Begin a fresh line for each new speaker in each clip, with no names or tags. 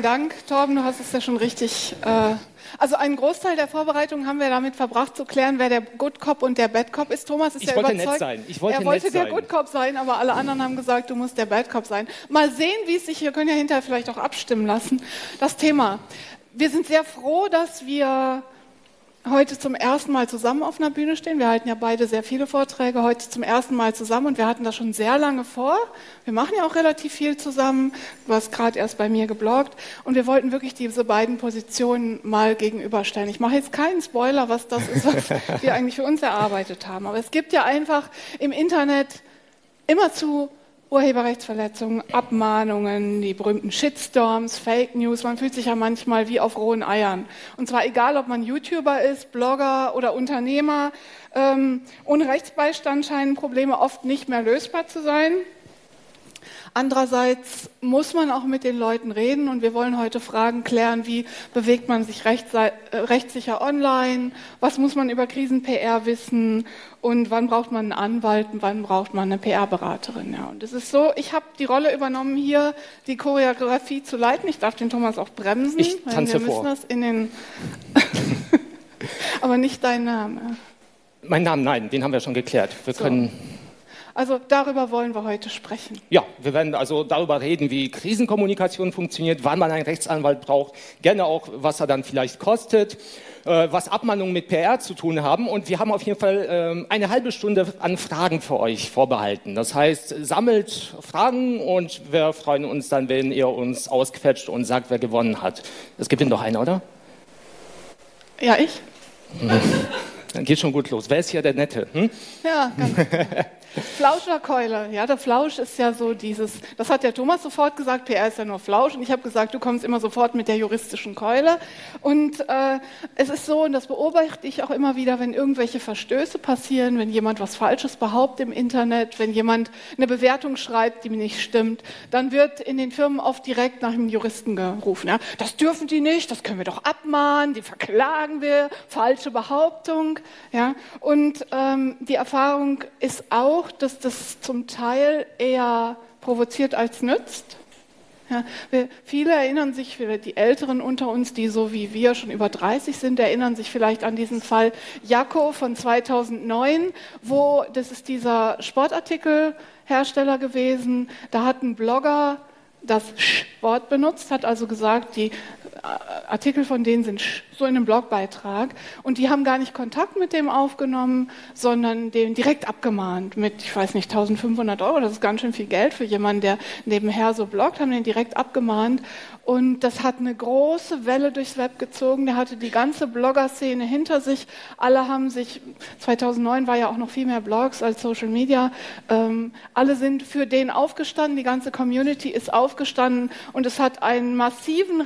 vielen Dank, Torben. Du hast es ja schon richtig. Äh, also einen Großteil der Vorbereitung haben wir damit verbracht, zu klären, wer der Good Cop und der Bad Cop ist. Thomas ist
ich
ja
wollte
überzeugt.
Nett sein. Ich wollte
er wollte
nett
der
sein.
Good Cop sein, aber alle anderen haben gesagt, du musst der Bad Cop sein. Mal sehen, wie es sich. Wir können ja hinterher vielleicht auch abstimmen lassen. Das Thema. Wir sind sehr froh, dass wir heute zum ersten Mal zusammen auf einer Bühne stehen. Wir halten ja beide sehr viele Vorträge heute zum ersten Mal zusammen und wir hatten das schon sehr lange vor. Wir machen ja auch relativ viel zusammen. Du hast gerade erst bei mir gebloggt und wir wollten wirklich diese beiden Positionen mal gegenüberstellen. Ich mache jetzt keinen Spoiler, was das ist, was wir eigentlich für uns erarbeitet haben. Aber es gibt ja einfach im Internet immer zu Urheberrechtsverletzungen, Abmahnungen, die berühmten Shitstorms, Fake News. Man fühlt sich ja manchmal wie auf rohen Eiern. Und zwar egal, ob man YouTuber ist, Blogger oder Unternehmer. Ähm, ohne Rechtsbeistand scheinen Probleme oft nicht mehr lösbar zu sein. Andererseits muss man auch mit den Leuten reden und wir wollen heute Fragen klären, wie bewegt man sich äh, rechtssicher online, was muss man über Krisen-PR wissen und wann braucht man einen Anwalt und wann braucht man eine PR-Beraterin. Ja, und es ist so, ich habe die Rolle übernommen, hier die Choreografie zu leiten. Ich darf den Thomas auch bremsen.
Ich tanze
wir
vor.
müssen das in den Aber nicht dein Name.
Mein Name, nein, den haben wir schon geklärt. Wir
So.
können
Also darüber wollen wir heute sprechen.
Ja, wir werden also darüber reden, wie Krisenkommunikation funktioniert, wann man einen Rechtsanwalt braucht, gerne auch, was er dann vielleicht kostet, äh, was Abmahnungen mit PR zu tun haben. Und wir haben auf jeden Fall ähm, eine halbe Stunde an Fragen für euch vorbehalten. Das heißt, sammelt Fragen und wir freuen uns dann, wenn ihr uns ausquetscht und sagt, wer gewonnen hat. Es gewinnt doch einer, oder?
Ja, ich?
Dann geht schon gut los. Wer ist hier der Nette? Hm?
Ja, ganz Flauscherkeule. Ja, der Flausch ist ja so dieses, das hat der Thomas sofort gesagt, PR ist ja nur Flausch. Und ich habe gesagt, du kommst immer sofort mit der juristischen Keule. Und äh, es ist so, und das beobachte ich auch immer wieder, wenn irgendwelche Verstöße passieren, wenn jemand was Falsches behauptet im Internet, wenn jemand eine Bewertung schreibt, die nicht stimmt, dann wird in den Firmen oft direkt nach einem Juristen gerufen. Ja, das dürfen die nicht, das können wir doch abmahnen, die verklagen wir, falsche Behauptung. Ja, und ähm, die Erfahrung ist auch, dass das zum Teil eher provoziert als nützt. Ja, wir, viele erinnern sich, die Älteren unter uns, die so wie wir schon über 30 sind, erinnern sich vielleicht an diesen Fall Jacko von 2009, wo, das ist dieser Sportartikelhersteller gewesen, da hat ein Blogger das Sch-Wort benutzt, hat also gesagt, die Artikel von denen sind so in einem Blogbeitrag. Und die haben gar nicht Kontakt mit dem aufgenommen, sondern den direkt abgemahnt mit, ich weiß nicht, 1500 Euro, das ist ganz schön viel Geld für jemanden, der nebenher so bloggt, haben den direkt abgemahnt. Und das hat eine große Welle durchs Web gezogen, der hatte die ganze Blogger-Szene hinter sich, alle haben sich, 2009 war ja auch noch viel mehr Blogs als Social Media, ähm, alle sind für den aufgestanden, die ganze Community ist aufgestanden. Und es hat einen massiven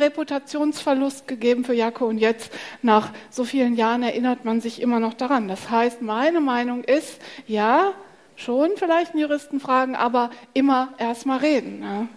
Reputationsverlust gegeben für Jacko und jetzt nach so vielen Jahren erinnert man sich immer noch daran. Das heißt, meine Meinung ist, ja, schon vielleicht einen Juristen fragen, aber immer erstmal reden. Ne?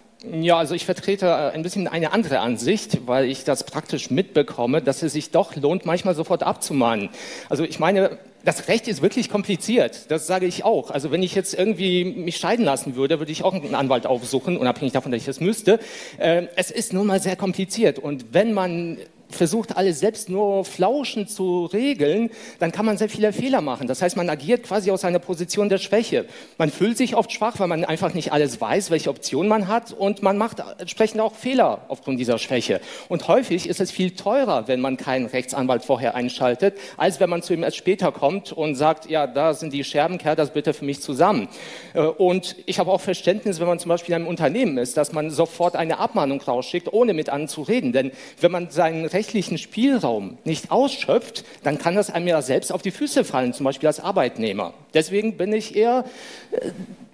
Ja, also ich vertrete äh, ein bisschen eine andere Ansicht, weil ich das praktisch mitbekomme, dass es sich doch lohnt, manchmal sofort abzumahnen. Also ich meine, das Recht ist wirklich kompliziert, das sage ich auch. Also wenn ich jetzt irgendwie mich scheiden lassen würde, würde ich auch einen Anwalt aufsuchen, unabhängig davon, dass ich das müsste. Äh, Es ist nun mal sehr kompliziert und wenn man versucht, alles selbst nur flauschend zu regeln, dann kann man sehr viele Fehler machen. Das heißt, man agiert quasi aus einer Position der Schwäche. Man fühlt sich oft schwach, weil man einfach nicht alles weiß, welche Optionen man hat und man macht entsprechend auch Fehler aufgrund dieser Schwäche. Und häufig ist es viel teurer, wenn man keinen Rechtsanwalt vorher einschaltet, als wenn man zu ihm erst später kommt und sagt, ja, da sind die Scherben, kehr das bitte für mich zusammen. Äh, Und ich habe auch Verständnis, wenn man zum Beispiel in einem Unternehmen ist, dass man sofort eine Abmahnung rausschickt, ohne mit anderen zu reden. Denn wenn man seinen rechtlichen Spielraum nicht ausschöpft, dann kann das einem ja selbst auf die Füße fallen, zum Beispiel als Arbeitnehmer. Deswegen bin ich eher äh,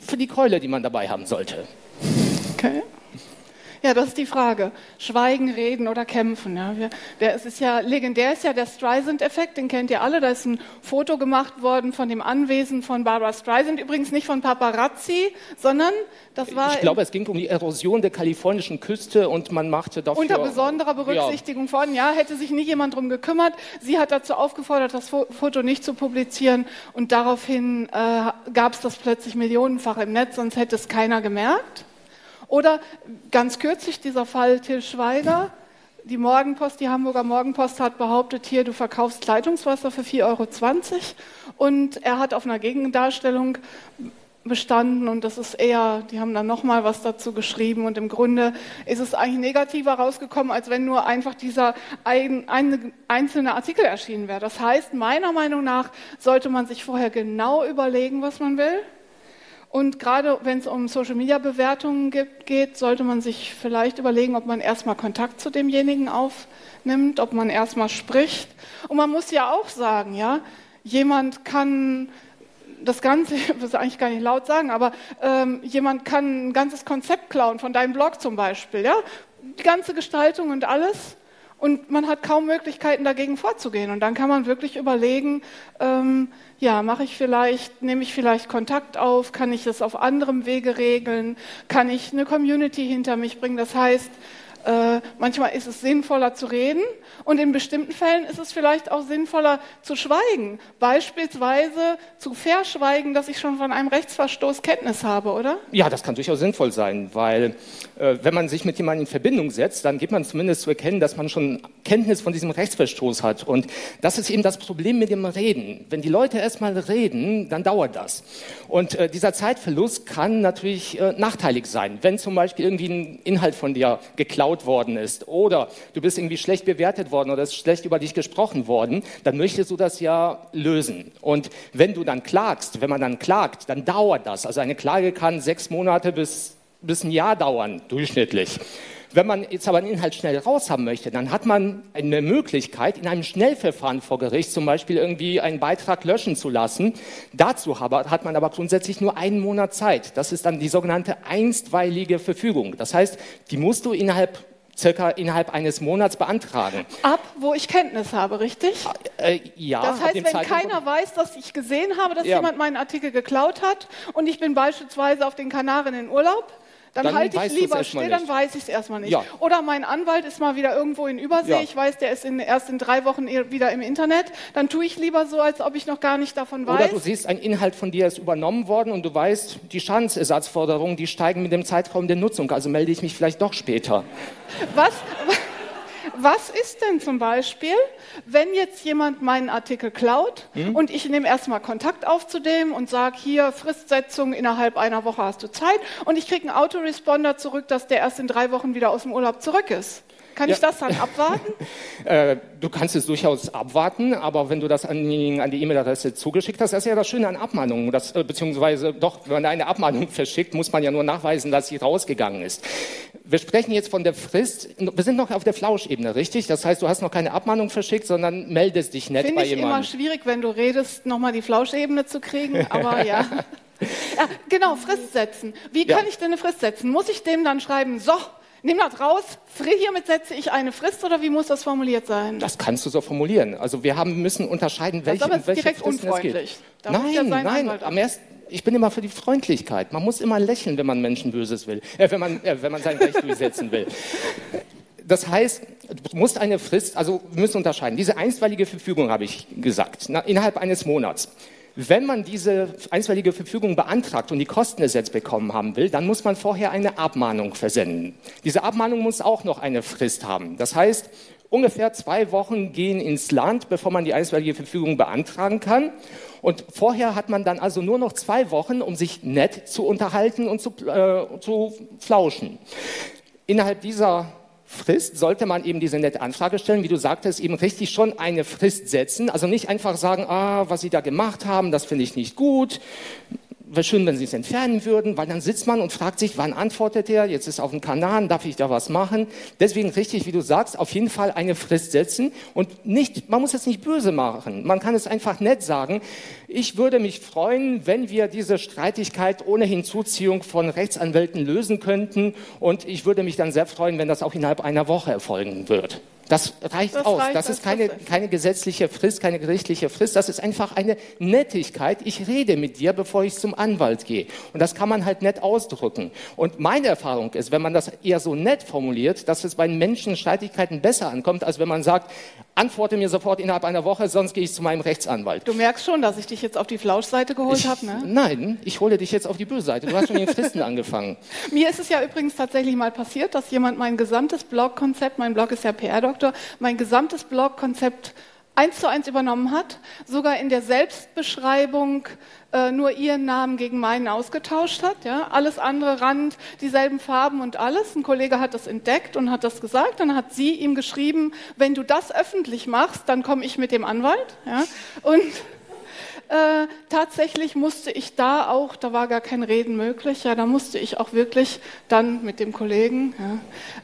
für die Keule, die man dabei haben sollte.
Okay. Ja, das ist die Frage. Schweigen, reden oder kämpfen. Ja, wir, der, es ist ja legendär, ist ja der Streisand-Effekt, den kennt ihr alle. Da ist ein Foto gemacht worden von dem Anwesen von Barbara Streisand, übrigens nicht von Paparazzi, sondern das war
Ich glaube, es ging um die Erosion der kalifornischen Küste und man machte dafür...
unter besonderer Berücksichtigung von, ja, hätte sich nicht jemand drum gekümmert. Sie hat dazu aufgefordert, das Fo- Foto nicht zu publizieren und daraufhin äh, gab es das plötzlich millionenfach im Netz, sonst hätte es keiner gemerkt. Oder ganz kürzlich dieser Fall Till Schweiger. Die Morgenpost, die Hamburger Morgenpost hat behauptet, hier, du verkaufst Leitungswasser für 4,20 Euro. Und er hat auf einer Gegendarstellung bestanden und das ist eher, die haben dann nochmal was dazu geschrieben und im Grunde ist es eigentlich negativer rausgekommen, als wenn nur einfach dieser ein, ein, einzelne Artikel erschienen wäre. Das heißt, meiner Meinung nach sollte man sich vorher genau überlegen, was man will. Und gerade wenn es um Social-Media-Bewertungen geht, sollte man sich vielleicht überlegen, ob man erstmal Kontakt zu demjenigen aufnimmt, ob man erstmal spricht. Und man muss ja auch sagen, ja, jemand kann das Ganze, ich will es eigentlich gar nicht laut sagen, aber ähm, jemand kann ein ganzes Konzept klauen von deinem Blog zum Beispiel, ja, die ganze Gestaltung und alles. Und man hat kaum Möglichkeiten, dagegen vorzugehen. Und dann kann man wirklich überlegen, ähm, ja, mache ich vielleicht, nehme ich vielleicht Kontakt auf, kann ich das auf anderem Wege regeln, kann ich eine Community hinter mich bringen. Das heißt, äh, manchmal ist es sinnvoller zu reden und in bestimmten Fällen ist es vielleicht auch sinnvoller zu schweigen. Beispielsweise zu verschweigen, dass ich schon von einem Rechtsverstoß Kenntnis habe, oder?
Ja, das kann durchaus sinnvoll sein, weil äh, wenn man sich mit jemandem in Verbindung setzt, dann gibt man zumindest zu erkennen, dass man schon Kenntnis von diesem Rechtsverstoß hat. Und das ist eben das Problem mit dem Reden. Wenn die Leute erstmal reden, dann dauert das. Und äh, dieser Zeitverlust kann natürlich äh, nachteilig sein, wenn zum Beispiel irgendwie ein Inhalt von dir geklaut geklaut worden ist oder du bist irgendwie schlecht bewertet worden oder es ist schlecht über dich gesprochen worden, dann möchtest du das ja lösen. Und wenn du dann klagst, wenn man dann klagt, dann dauert das. Also eine Klage kann sechs Monate bis, bis ein Jahr dauern, durchschnittlich. Wenn man jetzt aber einen Inhalt schnell raus haben möchte, dann hat man eine Möglichkeit, in einem Schnellverfahren vor Gericht zum Beispiel irgendwie einen Beitrag löschen zu lassen. Dazu hat man aber grundsätzlich nur einen Monat Zeit. Das ist dann die sogenannte einstweilige Verfügung. Das heißt, die musst du innerhalb circa innerhalb eines Monats beantragen.
Ab, wo ich Kenntnis habe, richtig?
Äh, ja.
Das heißt, wenn Zeitpunkt keiner weiß, dass ich gesehen habe, dass ja. jemand meinen Artikel geklaut hat und ich bin beispielsweise auf den Kanaren in Urlaub, dann, dann halte ich lieber still, dann weiß ich es erstmal nicht. Ja. Oder mein Anwalt ist mal wieder irgendwo in Übersee, ja. ich weiß, der ist in, erst in drei Wochen wieder im Internet, dann tue ich lieber so, als ob ich noch gar nicht davon weiß.
Oder du siehst, ein Inhalt von dir ist übernommen worden und du weißt, die Schadensersatzforderungen, die steigen mit dem Zeitraum der Nutzung, also melde ich mich vielleicht doch später.
Was? was ist denn zum Beispiel, wenn jetzt jemand meinen Artikel klaut mhm. und ich nehme erstmal Kontakt auf zu dem und sage, hier Fristsetzung, innerhalb einer Woche hast du Zeit und ich kriege einen Autoresponder zurück, dass der erst in drei Wochen wieder aus dem Urlaub zurück ist. Kann ja. ich das dann abwarten?
äh, du kannst es durchaus abwarten, aber wenn du das an die E-Mail-Adresse zugeschickt hast, das ist ja das Schöne an Abmahnungen, das, äh, beziehungsweise doch, wenn man eine Abmahnung verschickt, muss man ja nur nachweisen, dass sie rausgegangen ist. Wir sprechen jetzt von der Frist, wir sind noch auf der Flauschebene, richtig? Das heißt, du hast noch keine Abmahnung verschickt, sondern meldest dich nett
Find
bei jemandem.
Finde ich immer schwierig, wenn du redest, nochmal die Flauschebene zu kriegen, aber ja. ja. Genau, Frist setzen. Wie kann ich denn eine Frist setzen? Muss ich dem dann schreiben, so, nimm das raus, hiermit setze ich eine Frist oder wie muss das formuliert sein?
Das kannst du so formulieren. Also wir haben, müssen unterscheiden, welche,
das ist
welche
direkt Fristen unfreundlich.
es geht. nein, nein, am ersten, ich bin immer für die Freundlichkeit. Man muss immer lächeln, wenn man Menschen Böses will, äh, wenn, man, äh, wenn man sein Recht durchsetzen will. Das heißt, du musst eine Frist, also wir müssen unterscheiden. Diese einstweilige Verfügung habe ich gesagt, na, innerhalb eines Monats. Wenn man diese einstweilige Verfügung beantragt und die Kosten ersetzt bekommen haben will, dann muss man vorher eine Abmahnung versenden. Diese Abmahnung muss auch noch eine Frist haben. Das heißt, ungefähr zwei Wochen gehen ins Land, bevor man die einstweilige Verfügung beantragen kann. Und vorher hat man dann also nur noch zwei Wochen, um sich nett zu unterhalten und zu, äh, zu flauschen. Innerhalb dieser Frist sollte man eben diese nette Anfrage stellen, wie du sagtest, eben richtig schon eine Frist setzen. Also nicht einfach sagen, ah, was Sie da gemacht haben, das finde ich nicht gut wäre schön, wenn Sie es entfernen würden, weil dann sitzt man und fragt sich, wann antwortet er? Jetzt ist auf dem Kanal, darf ich da was machen? Deswegen richtig, wie du sagst, auf jeden Fall eine Frist setzen und nicht, man muss es nicht böse machen. Man kann es einfach nett sagen. Ich würde mich freuen, wenn wir diese Streitigkeit ohne Hinzuziehung von Rechtsanwälten lösen könnten und ich würde mich dann sehr freuen, wenn das auch innerhalb einer Woche erfolgen wird. Das reicht das aus. Reicht das ist keine, keine gesetzliche Frist, keine gerichtliche Frist. Das ist einfach eine Nettigkeit. Ich rede mit dir, bevor ich zum Anwalt gehe. Und das kann man halt nett ausdrücken. Und meine Erfahrung ist, wenn man das eher so nett formuliert, dass es bei Menschen Streitigkeiten besser ankommt, als wenn man sagt, antworte mir sofort innerhalb einer Woche, sonst gehe ich zu meinem Rechtsanwalt.
Du merkst schon, dass ich dich jetzt auf die Flauschseite geholt habe, ne?
Nein, ich hole dich jetzt auf die Böse-Seite. Du hast schon den Fristen angefangen.
Mir ist es ja übrigens tatsächlich mal passiert, dass jemand mein gesamtes Blogkonzept, mein Blog ist ja PR-Doktor, mein gesamtes Blogkonzept eins zu eins übernommen hat, sogar in der Selbstbeschreibung äh, nur ihren Namen gegen meinen ausgetauscht hat. Ja? Alles andere Rand, dieselben Farben und alles. Ein Kollege hat das entdeckt und hat das gesagt. Dann hat sie ihm geschrieben, wenn du das öffentlich machst, dann komme ich mit dem Anwalt. Ja? Und äh, tatsächlich musste ich da auch, da war gar kein Reden möglich, ja, da musste ich auch wirklich dann mit dem Kollegen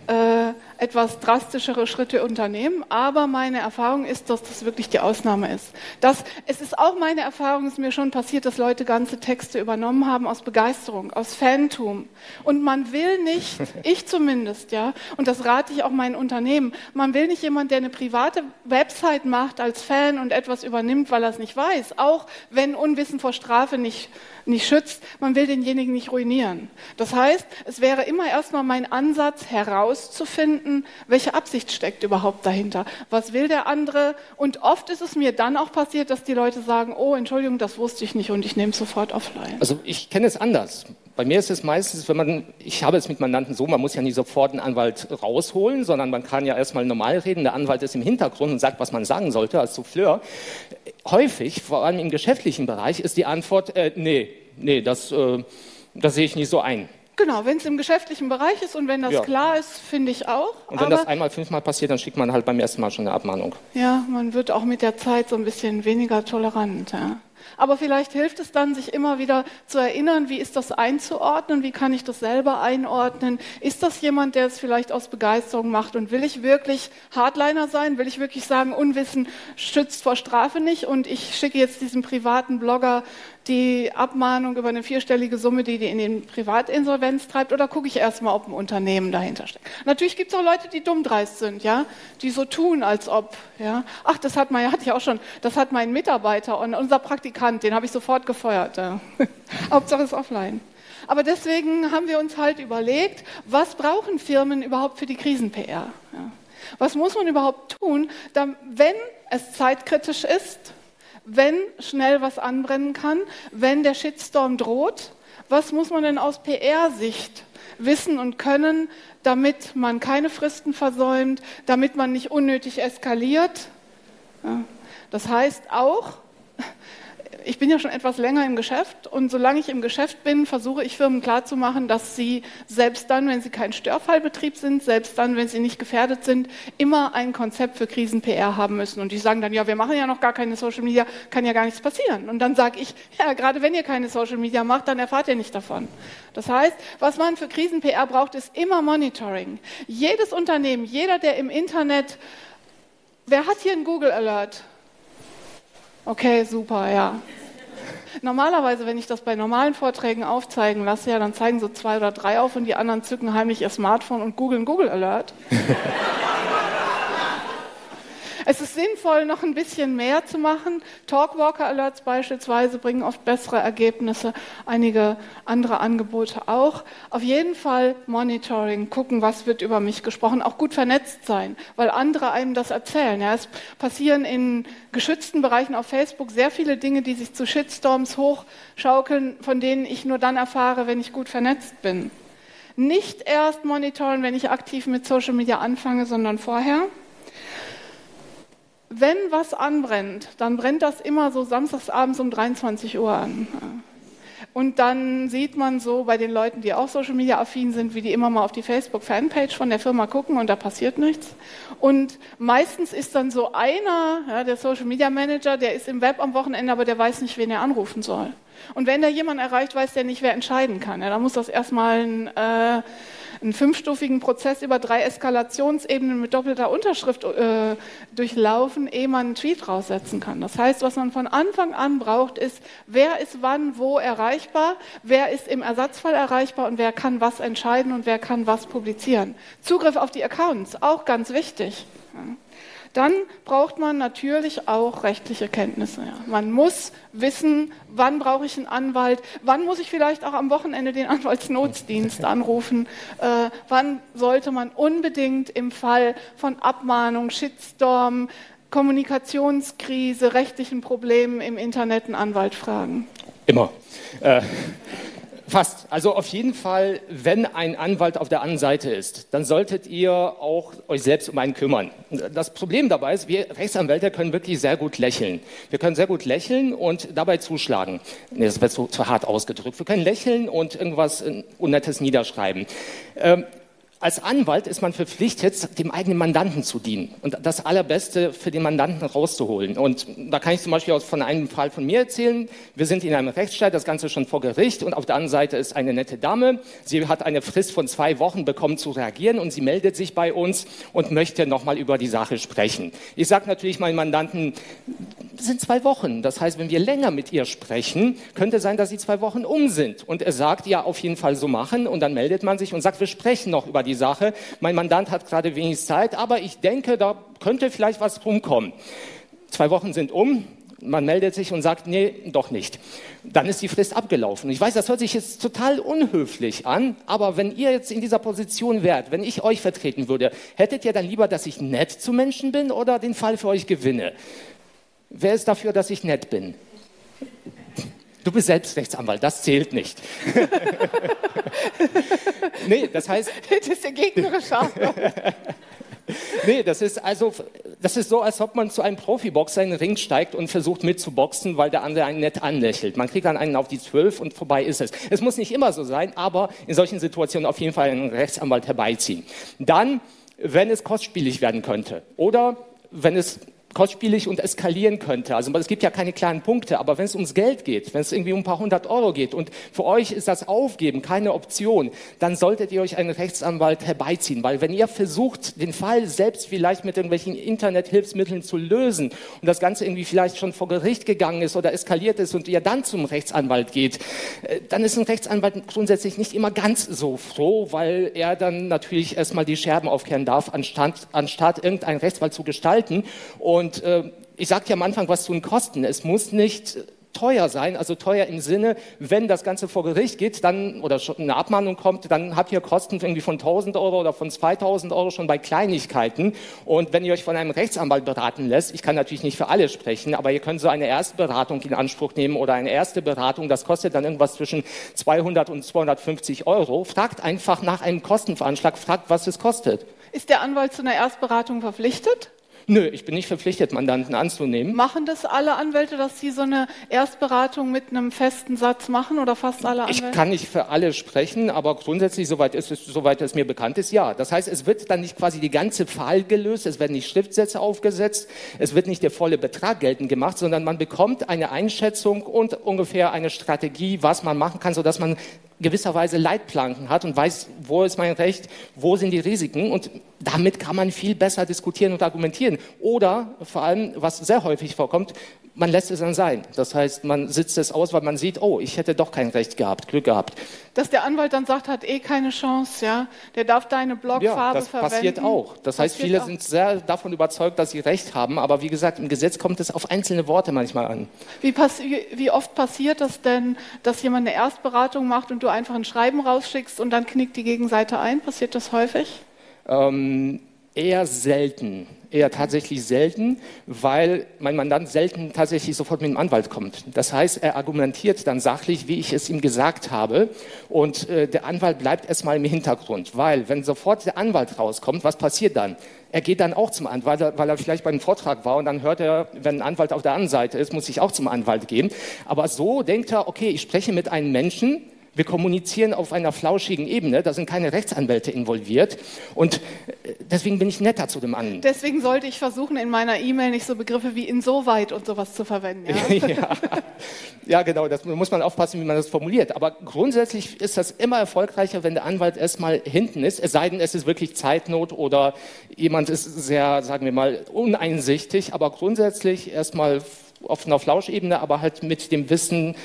ja, äh, etwas drastischere Schritte unternehmen. Aber meine Erfahrung ist, dass das wirklich die Ausnahme ist. Das, es ist auch meine Erfahrung, es ist mir schon passiert, dass Leute ganze Texte übernommen haben aus Begeisterung, aus Fantum. Und man will nicht, ich zumindest, ja, und das rate ich auch meinen Unternehmen, man will nicht jemand, der eine private Website macht als Fan und etwas übernimmt, weil er es nicht weiß. Auch wenn Unwissen vor Strafe nicht nicht schützt, man will denjenigen nicht ruinieren. Das heißt, es wäre immer erstmal mein Ansatz herauszufinden, welche Absicht steckt überhaupt dahinter. Was will der andere? Und oft ist es mir dann auch passiert, dass die Leute sagen, oh, Entschuldigung, das wusste ich nicht und ich nehme es sofort offline.
Also ich kenne es anders. Bei mir ist es meistens, wenn man, ich habe es mit Mandanten so, man muss ja nie sofort einen Anwalt rausholen, sondern man kann ja erstmal normal reden. Der Anwalt ist im Hintergrund und sagt, was man sagen sollte als Souffleur. Häufig, vor allem im geschäftlichen Bereich, ist die Antwort, äh, nee, nee, das, äh, das sehe ich nicht so ein.
Genau, wenn es im geschäftlichen Bereich ist und wenn das ja. klar ist, finde ich auch.
Und wenn Aber, das einmal, fünfmal passiert, dann schickt man halt beim ersten Mal schon eine Abmahnung.
Ja, man wird auch mit der Zeit so ein bisschen weniger tolerant. Ja. Aber vielleicht hilft es dann, sich immer wieder zu erinnern, wie ist das einzuordnen, wie kann ich das selber einordnen. Ist das jemand, der es vielleicht aus Begeisterung macht und will ich wirklich Hardliner sein? Will ich wirklich sagen, Unwissen schützt vor Strafe nicht und ich schicke jetzt diesem privaten Blogger die Abmahnung über eine vierstellige Summe, die die in den Privatinsolvenz treibt, oder gucke ich erstmal, ob ein Unternehmen dahinter steckt? Natürlich gibt es auch Leute, die dummdreist sind, ja, die so tun, als ob, ja. Ach, das hat man, hatte ich auch schon, das hat mein Mitarbeiter und unser Praktikant, den habe ich sofort gefeuert. Ja. Hauptsache ist offline. Aber deswegen haben wir uns halt überlegt, was brauchen Firmen überhaupt für die Krisen-PR? Ja. Was muss man überhaupt tun, wenn es zeitkritisch ist? Wenn schnell was anbrennen kann, wenn der Shitstorm droht? Was muss man denn aus PR-Sicht wissen und können, damit man keine Fristen versäumt, damit man nicht unnötig eskaliert? Das heißt auch, ich bin ja schon etwas länger im Geschäft und solange ich im Geschäft bin, versuche ich Firmen klarzumachen, dass sie selbst dann, wenn sie kein Störfallbetrieb sind, selbst dann, wenn sie nicht gefährdet sind, immer ein Konzept für Krisen-PR haben müssen. Und die sagen dann, ja, wir machen ja noch gar keine Social Media, kann ja gar nichts passieren. Und dann sage ich, ja, gerade wenn ihr keine Social Media macht, dann erfahrt ihr nicht davon. Das heißt, was man für Krisen-PR braucht, ist immer Monitoring. Jedes Unternehmen, jeder, der im Internet, wer hat hier einen Google Alert? Okay, super, ja. Normalerweise, wenn ich das bei normalen Vorträgen aufzeigen lasse, ja, dann zeigen so zwei oder drei auf und die anderen zücken heimlich ihr Smartphone und googeln Google Alert. Es ist sinnvoll, noch ein bisschen mehr zu machen. Talkwalker Alerts beispielsweise bringen oft bessere Ergebnisse, einige andere Angebote auch. Auf jeden Fall Monitoring, gucken, was wird über mich gesprochen, auch gut vernetzt sein, weil andere einem das erzählen. Ja, es passieren in geschützten Bereichen auf Facebook sehr viele Dinge, die sich zu Shitstorms hochschaukeln, von denen ich nur dann erfahre, wenn ich gut vernetzt bin. Nicht erst monitoren, wenn ich aktiv mit Social Media anfange, sondern vorher wenn was anbrennt, dann brennt das immer so samstagsabends um 23 Uhr an. Und dann sieht man so bei den Leuten, die auch Social Media affin sind, wie die immer mal auf die Facebook Fanpage von der Firma gucken und da passiert nichts. Und meistens ist dann so einer, ja, der Social Media Manager, der ist im Web am Wochenende, aber der weiß nicht, wen er anrufen soll. Und wenn der jemand erreicht, weiß der nicht, wer entscheiden kann. Ja, da muss das erstmal ein äh, einen fünfstufigen Prozess über drei Eskalationsebenen mit doppelter Unterschrift äh, durchlaufen, ehe man einen Tweet raussetzen kann. Das heißt, was man von Anfang an braucht, ist, wer ist wann wo erreichbar, wer ist im Ersatzfall erreichbar und wer kann was entscheiden und wer kann was publizieren. Zugriff auf die Accounts, auch ganz wichtig. Ja. Dann braucht man natürlich auch rechtliche Kenntnisse. Ja. Man muss wissen, wann brauche ich einen Anwalt, wann muss ich vielleicht auch am Wochenende den Anwaltsnotdienst anrufen, äh, wann sollte man unbedingt im Fall von Abmahnung, Shitstorm, Kommunikationskrise, rechtlichen Problemen im Internet einen Anwalt fragen?
Immer. Äh, Fast. Also auf jeden Fall, wenn ein Anwalt auf der anderen Seite ist, dann solltet ihr auch euch selbst um einen kümmern. Das Problem dabei ist, wir Rechtsanwälte können wirklich sehr gut lächeln. Wir können sehr gut lächeln und dabei zuschlagen. Nee, das wird so zu hart ausgedrückt. Wir können lächeln und irgendwas Unnettes niederschreiben. Ähm, als Anwalt ist man verpflichtet, dem eigenen Mandanten zu dienen und das Allerbeste für den Mandanten rauszuholen. Und da kann ich zum Beispiel auch von einem Fall von mir erzählen. Wir sind in einem Rechtsstreit, das Ganze schon vor Gericht und auf der anderen Seite ist eine nette Dame. Sie hat eine Frist von zwei Wochen bekommen zu reagieren und sie meldet sich bei uns und möchte nochmal über die Sache sprechen. Ich sage natürlich meinen Mandanten, es sind zwei Wochen. Das heißt, wenn wir länger mit ihr sprechen, könnte sein, dass die zwei Wochen um sind. Und er sagt, ja, auf jeden Fall so machen. Und dann meldet man sich und sagt, wir sprechen noch über die Sache. Mein Mandant hat gerade wenig Zeit, aber ich denke, da könnte vielleicht was rumkommen. Zwei Wochen sind um. Man meldet sich und sagt, nee, doch nicht. Dann ist die Frist abgelaufen. Ich weiß, das hört sich jetzt total unhöflich an, aber wenn ihr jetzt in dieser Position wärt, wenn ich euch vertreten würde, hättet ihr dann lieber, dass ich nett zu Menschen bin oder den Fall für euch gewinne? Wer ist dafür, dass ich nett bin? Du bist selbst Rechtsanwalt, das zählt nicht. nee, das heißt.
Das ist der gegnerische
Nee, das ist also, das ist so, als ob man zu einem Profiboxer in den Ring steigt und versucht mitzuboxen, weil der andere einen nett anlächelt. Man kriegt dann einen auf die Zwölf und vorbei ist es. Es muss nicht immer so sein, aber in solchen Situationen auf jeden Fall einen Rechtsanwalt herbeiziehen. Dann, wenn es kostspielig werden könnte oder wenn es kostspielig und eskalieren könnte. Also es gibt ja keine klaren Punkte, aber wenn es ums Geld geht, wenn es irgendwie um ein paar hundert Euro geht und für euch ist das Aufgeben keine Option, dann solltet ihr euch einen Rechtsanwalt herbeiziehen, weil wenn ihr versucht, den Fall selbst vielleicht mit irgendwelchen Internethilfsmitteln zu lösen und das Ganze irgendwie vielleicht schon vor Gericht gegangen ist oder eskaliert ist und ihr dann zum Rechtsanwalt geht, äh, dann ist ein Rechtsanwalt grundsätzlich nicht immer ganz so froh, weil er dann natürlich erstmal die Scherben aufkehren darf, anstatt, anstatt irgendeinen Rechtsfall zu gestalten und und äh, ich sagte ja am Anfang was den Kosten. Es muss nicht teuer sein, also teuer im Sinne, wenn das Ganze vor Gericht geht, dann oder schon eine Abmahnung kommt, dann habt ihr Kosten irgendwie von 1000 Euro oder von 2000 Euro schon bei Kleinigkeiten. Und wenn ihr euch von einem Rechtsanwalt beraten lässt, ich kann natürlich nicht für alle sprechen, aber ihr könnt so eine erste Beratung in Anspruch nehmen oder eine erste Beratung, das kostet dann irgendwas zwischen 200 und 250 Euro. Fragt einfach nach einem Kostenveranschlag, fragt, was es kostet.
Ist der Anwalt zu einer Erstberatung verpflichtet?
Nö, ich bin nicht verpflichtet, Mandanten anzunehmen.
Machen das alle Anwälte, dass sie so eine Erstberatung mit einem festen Satz machen oder fast alle
Anwälte? Ich kann nicht für alle sprechen, aber grundsätzlich, soweit, es, soweit es mir bekannt ist, ja. Das heißt, es wird dann nicht quasi die ganze Fall gelöst, es werden nicht Schriftsätze aufgesetzt, es wird nicht der volle Betrag geltend gemacht, sondern man bekommt eine Einschätzung und ungefähr eine Strategie, was man machen kann, sodass man gewisserweise Leitplanken hat und weiß, wo ist mein Recht, wo sind die Risiken und damit kann man viel besser diskutieren und argumentieren. Oder vor allem, was sehr häufig vorkommt, man lässt es dann sein. Das heißt, man sitzt es aus, weil man sieht, oh, ich hätte doch kein Recht gehabt, Glück gehabt.
Dass der Anwalt dann sagt, hat eh keine Chance, ja. Der darf deine Blockfarbe ja,
das
verwenden.
passiert auch. Das passiert heißt, viele auch. sind sehr davon überzeugt, dass sie Recht haben, aber wie gesagt, im Gesetz kommt es auf einzelne Worte manchmal an.
Wie, wie oft passiert das denn, dass jemand eine Erstberatung macht und du einfach ein Schreiben rausschickst und dann knickt die Gegenseite ein? Passiert das häufig?
Ähm, eher selten eher tatsächlich selten, weil mein Mandant selten tatsächlich sofort mit dem Anwalt kommt. Das heißt, er argumentiert dann sachlich, wie ich es ihm gesagt habe, und äh, der Anwalt bleibt erstmal im Hintergrund, weil wenn sofort der Anwalt rauskommt, was passiert dann? Er geht dann auch zum Anwalt, weil er vielleicht bei einem Vortrag war und dann hört er, wenn ein Anwalt auf der anderen Seite ist, muss ich auch zum Anwalt gehen. Aber so denkt er, okay, ich spreche mit einem Menschen, wir kommunizieren auf einer flauschigen Ebene, da sind keine Rechtsanwälte involviert und äh, deswegen bin ich netter zu dem anderen.
Deswegen sollte ich versuchen, in meiner E-Mail nicht so Begriffe wie insoweit und sowas zu verwenden.
Ja, ja. ja genau, das muss man aufpassen, wie man das formuliert. Aber grundsätzlich ist das immer erfolgreicher, wenn der Anwalt erstmal hinten ist, es sei denn, es ist wirklich Zeitnot oder jemand ist sehr, sagen wir mal, uneinsichtig, aber grundsätzlich erstmal auf einer Flauschebene, aber halt mit dem Wissen,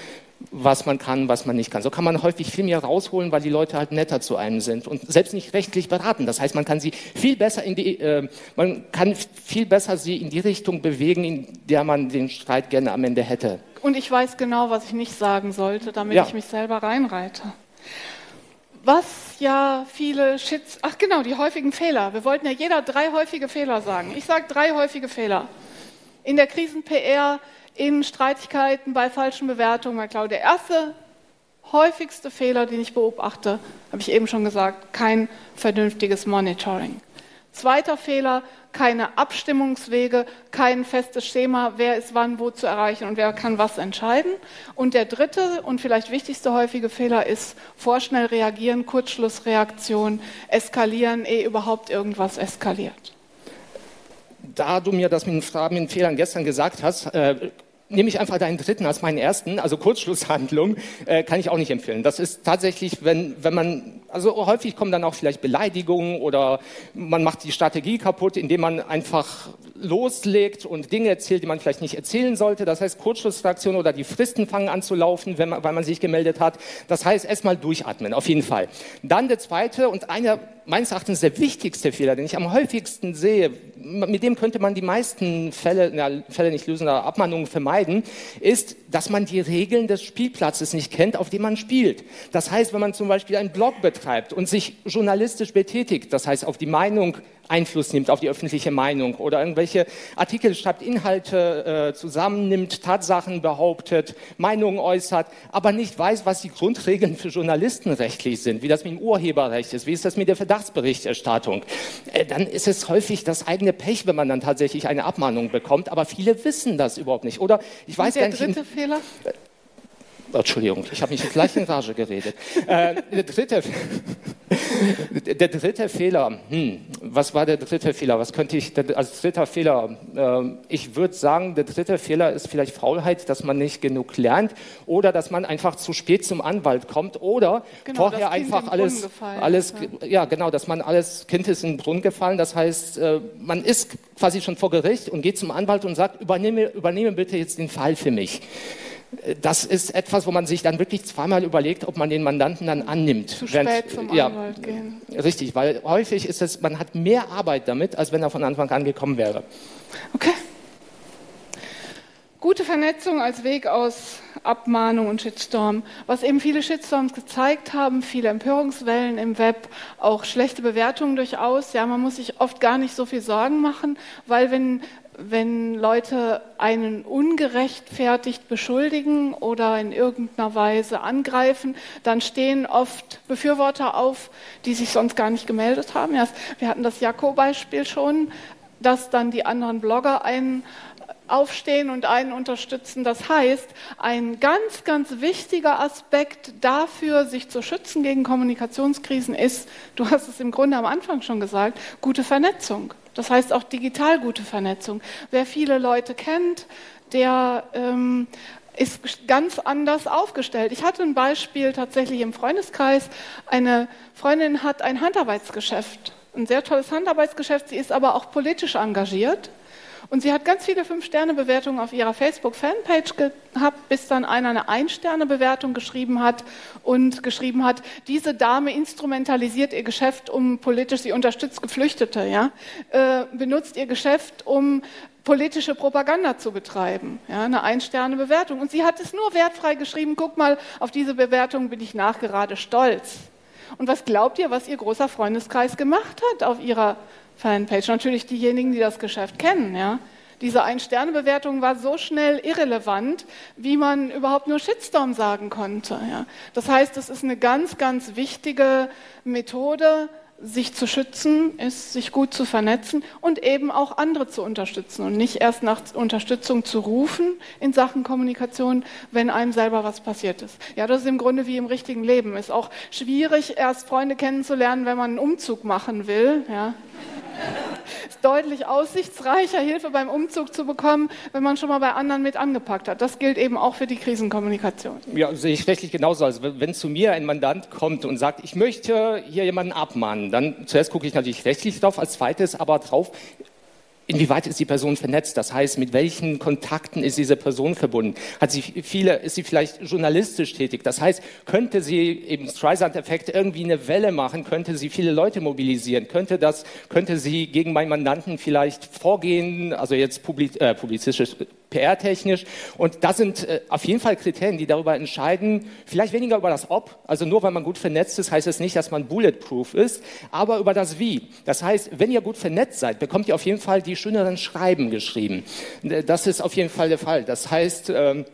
was man kann, was man nicht kann. So kann man häufig viel mehr rausholen, weil die Leute halt netter zu einem sind und selbst nicht rechtlich beraten. Das heißt, man kann sie viel besser in die, äh, man kann viel besser sie in die Richtung bewegen, in der man den Streit gerne am Ende hätte.
Und ich weiß genau, was ich nicht sagen sollte, damit ja. ich mich selber reinreite. Was ja viele Shits, ach genau, die häufigen Fehler. Wir wollten ja jeder drei häufige Fehler sagen. Ich sage drei häufige Fehler. in der Krisen-PR, in Streitigkeiten, bei falschen Bewertungen. Weil, glaube der erste häufigste Fehler, den ich beobachte, habe ich eben schon gesagt, kein vernünftiges Monitoring. Zweiter Fehler, keine Abstimmungswege, kein festes Schema, wer ist wann wo zu erreichen und wer kann was entscheiden. Und der dritte und vielleicht wichtigste häufige Fehler ist vorschnell reagieren, Kurzschlussreaktion, eskalieren, ehe überhaupt irgendwas eskaliert.
Da du mir das mit den Fehlern gestern gesagt hast, äh, nehme ich einfach deinen dritten als meinen ersten, also Kurzschlusshandlung, äh, kann ich auch nicht empfehlen. Das ist tatsächlich, wenn, wenn man, also häufig kommen dann auch vielleicht Beleidigungen oder man macht die Strategie kaputt, indem man einfach loslegt und Dinge erzählt, die man vielleicht nicht erzählen sollte. Das heißt, Kurzschlussreaktion oder die Fristen fangen an zu laufen, wenn man, weil man sich gemeldet hat. Das heißt, erstmal durchatmen, auf jeden Fall. Dann der zweite und einer meines Erachtens der wichtigste Fehler, den ich am häufigsten sehe, mit dem könnte man die meisten Fälle, na, Fälle nicht lösen, aber Abmahnungen vermeiden, ist, dass man die Regeln des Spielplatzes nicht kennt, auf dem man spielt. Das heißt, wenn man zum Beispiel einen Blog betreibt und sich journalistisch betätigt, das heißt auf die Meinung Einfluss nimmt auf die öffentliche Meinung oder irgendwelche Artikel schreibt, Inhalte äh, zusammennimmt, Tatsachen behauptet, Meinungen äußert, aber nicht weiß, was die Grundregeln für Journalisten rechtlich sind, wie das mit dem Urheberrecht ist, wie ist das mit der Verdachtsberichterstattung, äh, dann ist es häufig das eigene Pech, wenn man dann tatsächlich eine Abmahnung bekommt, aber viele wissen das überhaupt nicht. Oder ich weiß gar nicht.
Der dritte Fehler?
Entschuldigung, ich habe mich gleich in Rage geredet. Äh, der, dritte, der dritte Fehler, hm, was war der dritte Fehler? Was könnte ich als dritter Fehler? Äh, ich würde sagen, der dritte Fehler ist vielleicht Faulheit, dass man nicht genug lernt oder dass man einfach zu spät zum Anwalt kommt oder genau, vorher einfach alles, alles, ja. ja. genau, dass man alles Kind ist in den Brunnen gefallen. Das heißt, äh, man ist quasi schon vor Gericht und geht zum Anwalt und sagt, übernehme, übernehme bitte jetzt den Fall für mich das ist etwas, wo man sich dann wirklich zweimal überlegt, ob man den Mandanten dann annimmt.
Zu spät Während, zum ja, Anwalt gehen.
Richtig, weil häufig ist es, man hat mehr Arbeit damit, als wenn er von Anfang an gekommen wäre.
Okay. Gute Vernetzung als Weg aus Abmahnung und Shitstorm. Was eben viele Shitstorms gezeigt haben, viele Empörungswellen im Web, auch schlechte Bewertungen durchaus. Ja, man muss sich oft gar nicht so viel Sorgen machen, weil wenn wenn Leute einen ungerechtfertigt beschuldigen oder in irgendeiner Weise angreifen, dann stehen oft Befürworter auf, die sich sonst gar nicht gemeldet haben. Wir hatten das Jakko-Beispiel schon, dass dann die anderen Blogger einen aufstehen und einen unterstützen. Das heißt, ein ganz, ganz wichtiger Aspekt dafür, sich zu schützen gegen Kommunikationskrisen ist, du hast es im Grunde am Anfang schon gesagt, gute Vernetzung. Das heißt auch digital gute Vernetzung. Wer viele Leute kennt, der ähm, ist ganz anders aufgestellt. Ich hatte ein Beispiel tatsächlich im Freundeskreis. Eine Freundin hat ein Handarbeitsgeschäft, ein sehr tolles Handarbeitsgeschäft. Sie ist aber auch politisch engagiert. Und sie hat ganz viele Fünf-Sterne-Bewertungen auf ihrer Facebook-Fanpage gehabt, bis dann einer eine Ein-Sterne-Bewertung geschrieben hat und geschrieben hat, diese Dame instrumentalisiert ihr Geschäft, um politisch, sie unterstützt Geflüchtete, ja, äh, benutzt ihr Geschäft, um politische Propaganda zu betreiben. Ja, eine Ein-Sterne-Bewertung. Und sie hat es nur wertfrei geschrieben, guck mal, auf diese Bewertung bin ich nachgerade stolz. Und was glaubt ihr, was ihr großer Freundeskreis gemacht hat auf ihrer Fanpage. Natürlich diejenigen, die das Geschäft kennen. Ja. Diese Ein-Sterne-Bewertung war so schnell irrelevant, wie man überhaupt nur Shitstorm sagen konnte. Ja. Das heißt, es ist eine ganz, ganz wichtige Methode, sich zu schützen, ist, sich gut zu vernetzen und eben auch andere zu unterstützen und nicht erst nach Unterstützung zu rufen in Sachen Kommunikation, wenn einem selber was passiert ist. Ja, das ist im Grunde wie im richtigen Leben. Ist auch schwierig, erst Freunde kennenzulernen, wenn man einen Umzug machen will. Ja ist deutlich aussichtsreicher, Hilfe beim Umzug zu bekommen, wenn man schon mal bei anderen mit angepackt hat. Das gilt eben auch für die Krisenkommunikation.
Ja, sehe ich rechtlich genauso. Also wenn zu mir ein Mandant kommt und sagt, ich möchte hier jemanden abmahnen, dann zuerst gucke ich natürlich rechtlich drauf, als zweites aber drauf, Inwieweit ist die Person vernetzt? Das heißt, mit welchen Kontakten ist diese Person verbunden? Hat sie viele, ist sie vielleicht journalistisch tätig? Das heißt, könnte sie eben Streisand-Effekt irgendwie eine Welle machen? Könnte sie viele Leute mobilisieren? Könnte das, könnte sie gegen meinen Mandanten vielleicht vorgehen? Also jetzt äh, publizistisch, PR-technisch. Und das sind äh, auf jeden Fall Kriterien, die darüber entscheiden, vielleicht weniger über das Ob, also nur weil man gut vernetzt ist, heißt es das nicht, dass man bulletproof ist, aber über das Wie. Das heißt, wenn ihr gut vernetzt seid, bekommt ihr auf jeden Fall die schöneren Schreiben geschrieben. Das ist auf jeden Fall der Fall. Das heißt, ähm,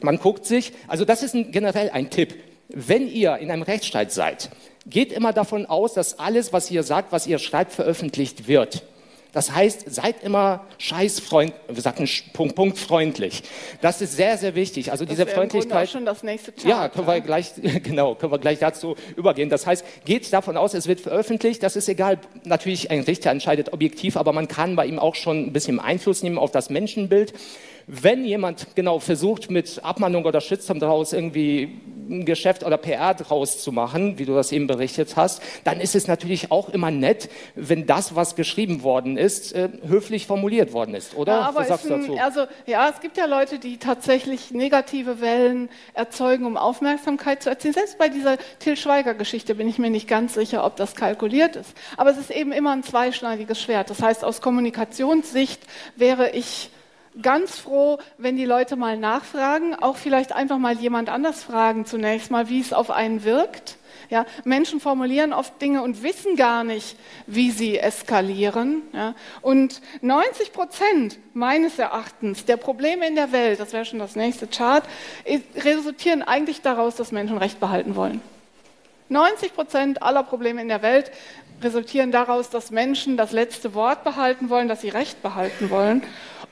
man guckt sich, also das ist ein, generell ein Tipp. Wenn ihr in einem Rechtsstreit seid, geht immer davon aus, dass alles, was ihr sagt, was ihr schreibt, veröffentlicht wird. Das heißt, seid immer scheißfreund, wir sagen Punkt, Punkt freundlich. Das ist sehr, sehr wichtig. Also das diese Freundlichkeit.
schon das nächste Chart,
ja, können wir gleich, genau, können wir gleich dazu übergehen. Das heißt, geht davon aus, es wird veröffentlicht. Das ist egal. Natürlich, ein Richter entscheidet objektiv, aber man kann bei ihm auch schon ein bisschen Einfluss nehmen auf das Menschenbild wenn jemand genau versucht, mit Abmahnung oder Shitstorm daraus irgendwie ein Geschäft oder PR draus zu machen, wie du das eben berichtet hast, dann ist es natürlich auch immer nett, wenn das, was geschrieben worden ist, äh, höflich formuliert worden ist, oder?
Ja, aber was sagst du dazu? Also, ja, es gibt ja Leute, die tatsächlich negative Wellen erzeugen, um Aufmerksamkeit zu erzielen. Selbst bei dieser Till Schweiger-Geschichte bin ich mir nicht ganz sicher, ob das kalkuliert ist. Aber es ist eben immer ein zweischneidiges Schwert. Das heißt, aus Kommunikationssicht wäre ich ganz froh, wenn die Leute mal nachfragen, auch vielleicht einfach mal jemand anders fragen zunächst mal, wie es auf einen wirkt. Ja, Menschen formulieren oft Dinge und wissen gar nicht, wie sie eskalieren. Ja. Und 90 Prozent meines Erachtens der Probleme in der Welt, das wäre schon das nächste Chart, resultieren eigentlich daraus, dass Menschen Recht behalten wollen. 90 Prozent aller Probleme in der Welt resultieren daraus, dass Menschen das letzte Wort behalten wollen, dass sie Recht behalten wollen.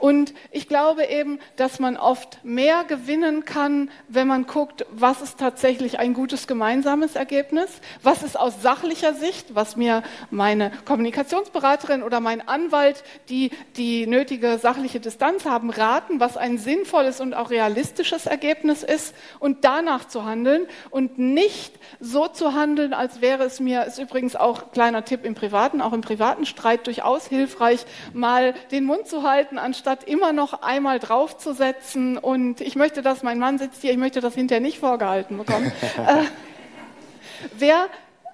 Und ich glaube eben, dass man oft mehr gewinnen kann, wenn man guckt, was ist tatsächlich ein gutes gemeinsames Ergebnis, was ist aus sachlicher Sicht, was mir meine Kommunikationsberaterin oder mein Anwalt, die die nötige sachliche Distanz haben, raten, was ein sinnvolles und auch realistisches Ergebnis ist und danach zu handeln und nicht so zu handeln, als wäre es mir, ist übrigens auch kleiner Tipp im privaten, auch im privaten Streit durchaus hilfreich, mal den Mund zu halten, anstatt statt immer noch einmal draufzusetzen und ich möchte, dass mein Mann sitzt hier, ich möchte das hinterher nicht vorgehalten bekommen. äh, wer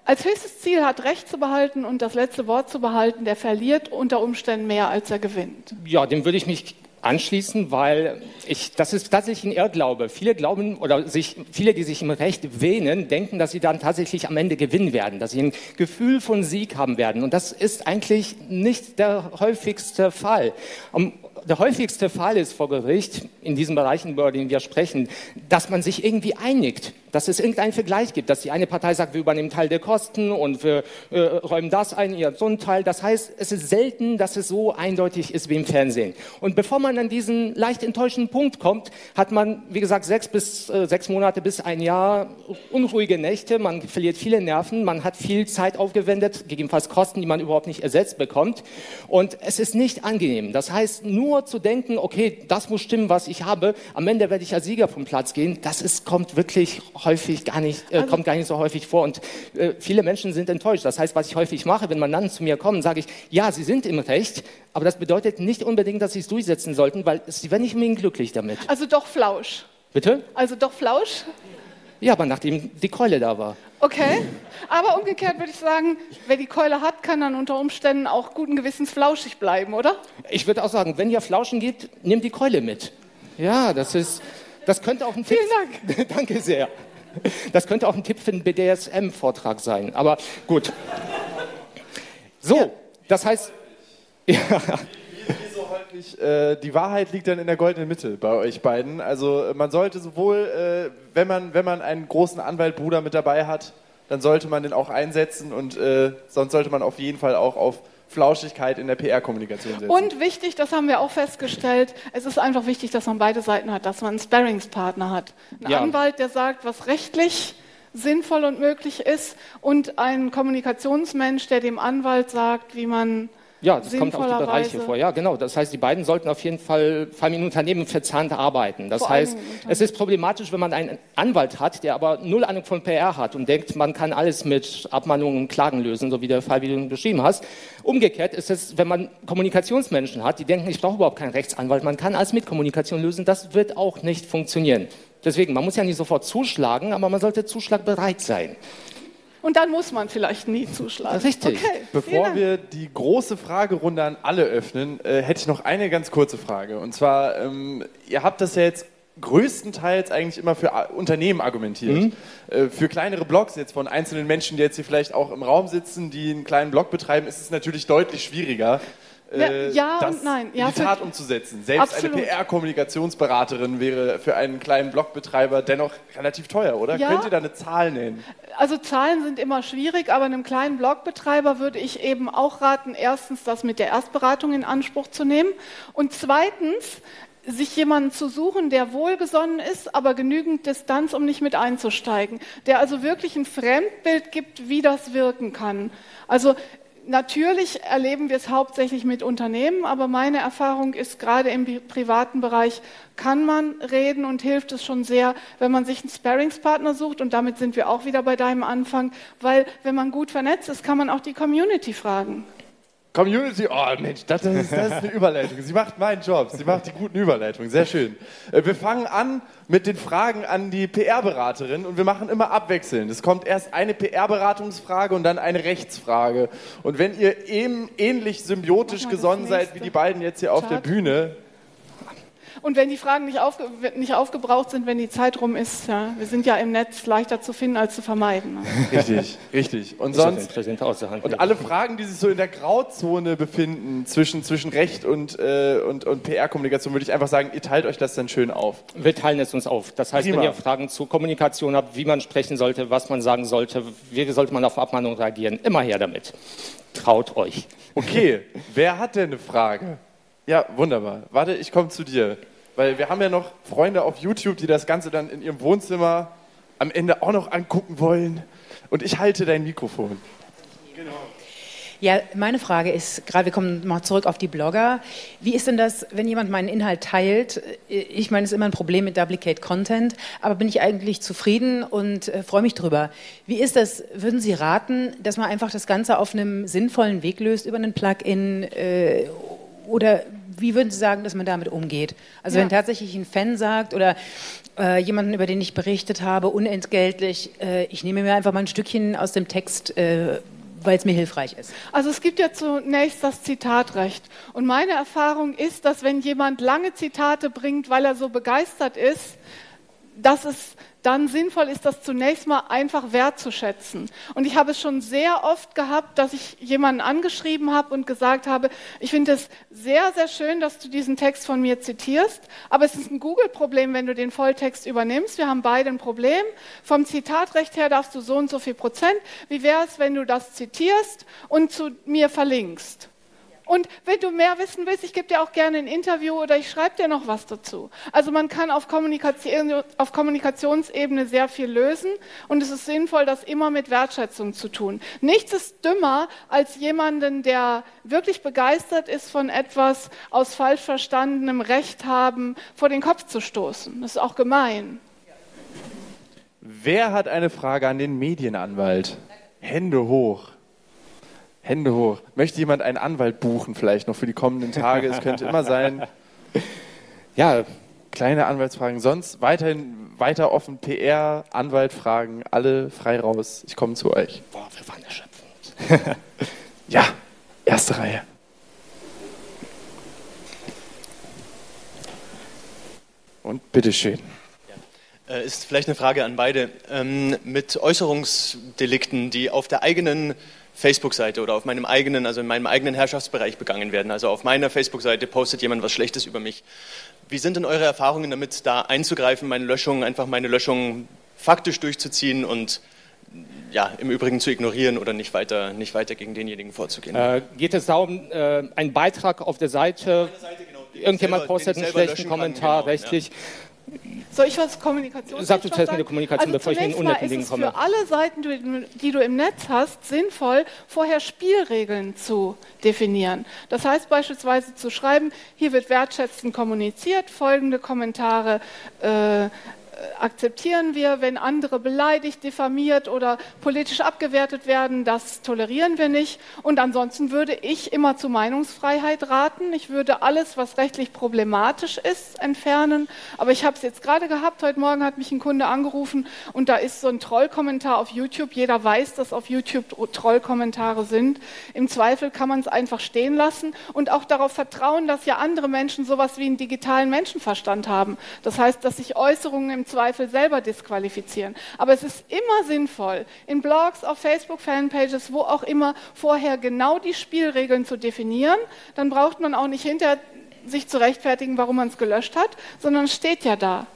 als höchstes Ziel hat, Recht zu behalten und das letzte Wort zu behalten, der verliert unter Umständen mehr, als er gewinnt.
Ja, dem würde ich mich anschließen, weil ich, das ist tatsächlich ein Irrglaube. Viele glauben oder sich, viele, die sich im Recht wähnen, denken, dass sie dann tatsächlich am Ende gewinnen werden, dass sie ein Gefühl von Sieg haben werden. Und das ist eigentlich nicht der häufigste Fall. Um, der häufigste Fall ist vor Gericht, in diesen Bereichen, über denen wir sprechen, dass man sich irgendwie einigt, dass es irgendeinen Vergleich gibt, dass die eine Partei sagt, wir übernehmen Teil der Kosten und wir äh, räumen das ein, ihr so einen Teil. Das heißt, es ist selten, dass es so eindeutig ist wie im Fernsehen. Und bevor man an diesen leicht enttäuschenden Punkt kommt, hat man, wie gesagt, sechs bis äh, sechs Monate bis ein Jahr unruhige Nächte, man verliert viele Nerven, man hat viel Zeit aufgewendet, gegebenenfalls Kosten, die man überhaupt nicht ersetzt bekommt. Und es ist nicht angenehm. Das heißt, nur zu denken, okay, das muss stimmen, was ich habe, am Ende werde ich als Sieger vom Platz gehen, das ist, kommt wirklich häufig gar nicht, äh, also, kommt gar nicht so häufig vor. Und äh, viele Menschen sind enttäuscht. Das heißt, was ich häufig mache, wenn Mandanten zu mir kommen, sage ich, ja, sie sind im Recht, aber das bedeutet nicht unbedingt, dass sie es durchsetzen sollten, weil sie werden nicht unbedingt glücklich damit.
Also doch Flausch.
Bitte?
Also doch Flausch?
Ja, aber nachdem die Keule da war.
Okay, aber umgekehrt würde ich sagen, wer die Keule hat, kann dann unter Umständen auch guten Gewissens flauschig bleiben, oder?
Ich würde auch sagen, wenn ihr Flauschen gibt, nehmt die Keule mit. Ja, das ist, das könnte auch ein Tipp.
Vielen Dank.
Danke sehr. Das könnte auch ein Tipp für einen BDSM-Vortrag sein. Aber gut. So, das heißt.
Ja. Häufig, äh, die Wahrheit liegt dann in der goldenen Mitte bei euch beiden. Also man sollte sowohl, äh, wenn, man, wenn man einen großen Anwaltbruder mit dabei hat, dann sollte man den auch einsetzen und äh, sonst sollte man auf jeden Fall auch auf Flauschigkeit in der PR-Kommunikation setzen.
Und wichtig, das haben wir auch festgestellt, es ist einfach wichtig, dass man beide Seiten hat, dass man einen Sparringspartner hat. Ein ja. Anwalt, der sagt, was rechtlich sinnvoll und möglich ist und ein Kommunikationsmensch, der dem Anwalt sagt, wie man
ja, das kommt auf die Bereiche vor. Ja, genau. Das heißt, die beiden sollten auf jeden Fall vor allem in Unternehmen verzahnt arbeiten. Das Vor heißt, es ist problematisch, wenn man einen Anwalt hat, der aber null Ahnung von PR hat und denkt, man kann alles mit Abmahnungen und Klagen lösen, so wie der Fall, wie du beschrieben hast. Umgekehrt ist es, wenn man Kommunikationsmenschen hat, die denken, ich brauche überhaupt keinen Rechtsanwalt, man kann alles mit Kommunikation lösen, das wird auch nicht funktionieren. Deswegen, man muss ja nicht sofort zuschlagen, aber man sollte zuschlagbereit sein.
Und dann muss man vielleicht nie zuschlagen.
Richtig.
Okay,
Bevor wir die große Fragerunde an alle öffnen, äh, hätte ich noch eine ganz kurze Frage. Und zwar, ähm, ihr habt das ja jetzt größtenteils eigentlich immer für Unternehmen argumentiert.
Mhm.
Äh, für kleinere Blogs jetzt von einzelnen Menschen, die jetzt hier vielleicht auch im Raum sitzen, die einen kleinen Blog betreiben, ist es natürlich deutlich schwieriger. äh,
Ja,
das
und nein.
in
Ja,
die
für-
Tat umzusetzen. Selbst
Absolut.
eine PR-Kommunikationsberaterin wäre für einen kleinen Blogbetreiber dennoch relativ teuer, oder?
Ja.
Könnt ihr da eine Zahl nennen?
Also Zahlen sind immer schwierig, aber einem kleinen Blogbetreiber würde ich eben auch raten, erstens das mit der Erstberatung in Anspruch zu nehmen und zweitens sich jemanden zu suchen, der wohlgesonnen ist, aber genügend Distanz, um nicht mit einzusteigen, der also wirklich ein Fremdbild gibt, wie das wirken kann. Also Natürlich erleben wir es hauptsächlich mit Unternehmen, aber meine Erfahrung ist, gerade im pri- privaten Bereich kann man reden und hilft es schon sehr, wenn man sich einen Sparringspartner sucht. Und damit sind wir auch wieder bei deinem Anfang, weil wenn man gut vernetzt ist, kann man auch die Community fragen.
Community, oh Mensch, das ist, das ist eine Überleitung. Sie macht meinen Job, sie macht die guten Überleitungen, sehr schön. Äh, Wir fangen an mit den Fragen an die PR-Beraterin und wir machen immer abwechselnd. Es kommt erst eine PR-Beratungsfrage und dann eine Rechtsfrage. Und wenn ihr eben ähnlich symbiotisch gesonnen seid wie die beiden jetzt hier auf der. Bühne,
Und wenn die Fragen nicht, aufge nicht aufgebraucht sind, wenn die Zeit rum ist, ja, wir sind ja im Netz leichter zu finden als zu vermeiden. ne?
richtig, richtig. Und sonst. Und alle Fragen, die sich so in der Grauzone befinden zwischen, zwischen Recht und, äh, und, und PR-Kommunikation, würde ich einfach sagen, ihr teilt euch das dann schön auf.
Wir teilen es uns auf. Das heißt,
Prima.
wenn ihr Fragen zur Kommunikation habt, wie man sprechen sollte, was man sagen sollte, wie sollte man auf Abmahnung reagieren, immer her damit. Traut euch.
Okay, wer hat denn eine Frage? Ja, wunderbar. Warte, ich komme zu dir. Weil wir haben ja noch Freunde auf YouTube, die das Ganze dann in ihrem Wohnzimmer am Ende auch noch angucken wollen. Und ich halte dein Mikrofon.
Ja, meine Frage ist, gerade wir kommen mal zurück auf die Blogger. Wie ist denn das, wenn jemand meinen Inhalt teilt? Ich meine, es ist immer ein Problem mit Duplicate Content, aber bin ich eigentlich zufrieden und äh, freue mich drüber. Wie ist das? Würden Sie raten, dass man einfach das Ganze auf einem sinnvollen Weg löst über einen Plugin? Äh, oder wie würden Sie sagen, dass man damit umgeht? Also
Ja.
wenn tatsächlich ein Fan sagt oder äh, jemanden, über den ich berichtet habe, unentgeltlich, äh, ich nehme mir einfach mal ein Stückchen aus dem Text, äh, weil es mir hilfreich ist.
Also es gibt ja zunächst das Zitatrecht. Und meine Erfahrung ist, dass wenn jemand lange Zitate bringt, weil er so begeistert ist, dass es dann sinnvoll ist, das zunächst mal einfach wertzuschätzen. Und ich habe es schon sehr oft gehabt, dass ich jemanden angeschrieben habe und gesagt habe, ich finde es sehr, sehr schön, dass du diesen Text von mir zitierst, aber es ist ein Google-Problem, wenn du den Volltext übernimmst. Wir haben beide ein Problem. Vom Zitatrecht her darfst du so und so viel Prozent. Wie wäre es, wenn du das zitierst und zu mir verlinkst? Und wenn du mehr wissen willst, ich gebe dir auch gerne ein Interview oder ich schreibe dir noch was dazu. Also man kann auf, Kommunikation, auf Kommunikationsebene sehr viel lösen und es ist sinnvoll, das immer mit Wertschätzung zu tun. Nichts ist dümmer, als jemanden, der wirklich begeistert ist von etwas aus falsch verstandenem Recht haben, vor den Kopf zu stoßen. Das ist auch gemein.
Wer hat eine Frage an den Medienanwalt? Hände hoch. Hände hoch. Möchte jemand einen Anwalt buchen, vielleicht noch für die kommenden Tage? Es könnte immer sein.
Ja,
Kleine Anwaltsfragen. Sonst weiterhin weiter offen. PR, Anwaltfragen, alle frei raus. Ich komme zu euch.
boah, wir waren erschöpfend.
Ja, erste Reihe. Und bitteschön.
Äh, Ist vielleicht eine Frage an beide. Ähm, mit Äußerungsdelikten, die auf der eigenen Facebook-Seite oder auf meinem eigenen, also in meinem eigenen Herrschaftsbereich begangen werden. Also auf meiner Facebook-Seite postet jemand was Schlechtes über mich. Wie sind denn eure Erfahrungen damit, da einzugreifen, meine Löschung, einfach meine Löschung faktisch durchzuziehen und ja, im Übrigen zu ignorieren oder nicht weiter, nicht weiter gegen denjenigen vorzugehen?
Äh, geht es darum, äh, einen Beitrag auf der Seite, irgendjemand
selber-
postet einen schlechten
löschen kann,
Kommentar,
genau, ja.
Soll ich was Kommunikation
Sag du zuerst mit der Kommunikation,
also
bevor ich in den
ist
Dingen
es
komme.
für alle Seiten, die, die du im Netz hast, sinnvoll, vorher Spielregeln zu definieren. Das heißt beispielsweise zu schreiben, hier wird wertschätzend kommuniziert, folgende Kommentare äh, akzeptieren wir, wenn andere beleidigt, diffamiert oder politisch abgewertet werden, das tolerieren wir nicht. Und ansonsten würde ich immer zu Meinungsfreiheit raten. Ich würde alles, was rechtlich problematisch ist, entfernen. Aber ich habe es jetzt gerade gehabt, heute Morgen hat mich ein Kunde angerufen und da ist so ein Trollkommentar auf YouTube. Jeder weiß, dass auf YouTube Trollkommentare sind. Im Zweifel kann man es einfach stehen lassen und auch darauf vertrauen, dass ja andere Menschen sowas wie einen digitalen Menschenverstand haben. Das heißt, dass sich Äußerungen im Zweifel selber disqualifizieren. Aber es ist immer sinnvoll, in Blogs, auf Facebook, Fanpages, wo auch immer, vorher genau die Spielregeln zu definieren. Dann braucht man auch nicht hinterher sich zu rechtfertigen, warum man es gelöscht hat, sondern steht ja da.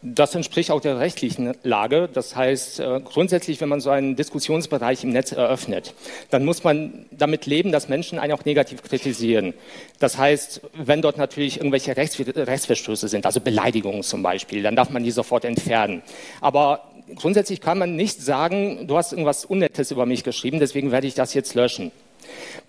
Das entspricht auch der rechtlichen Lage. Das heißt, äh, grundsätzlich, wenn man so einen Diskussionsbereich im Netz eröffnet, dann muss man damit leben, dass Menschen einen auch negativ kritisieren. Das heißt, wenn dort natürlich irgendwelche Rechts Rechtsverstöße sind, also Beleidigungen zum Beispiel, dann darf man die sofort entfernen. Aber grundsätzlich kann man nicht sagen, du hast irgendwas Unnettes über mich geschrieben, deswegen werde ich das jetzt löschen.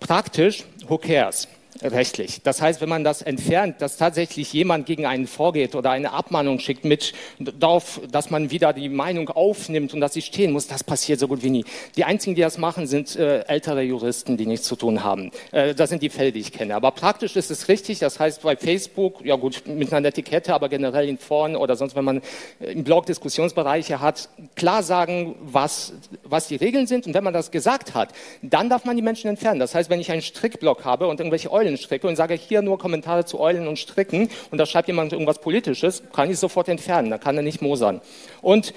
Praktisch, who cares? Rechtlich. Das heißt, wenn man das entfernt, dass tatsächlich jemand gegen einen vorgeht oder eine Abmahnung schickt mit darauf, dass man wieder die Meinung aufnimmt und dass sie stehen muss, das passiert so gut wie nie. Die einzigen, die das machen, sind äh, ältere Juristen, die nichts zu tun haben. Äh, das sind die Fälle, die ich kenne. Aber praktisch ist es richtig. Das heißt, bei Facebook, ja gut, mit einer Etikette, aber generell in Foren oder sonst, wenn man äh, im Blog Diskussionsbereiche hat, klar sagen, was, was die Regeln sind. Und wenn man das gesagt hat, dann darf man die Menschen entfernen. Das heißt, wenn ich einen Strickblock habe und irgendwelche Eulen stricke und sage hier nur Kommentare zu Eulen und Stricken und da schreibt jemand irgendwas Politisches, kann ich sofort entfernen, da kann er nicht mosern. Und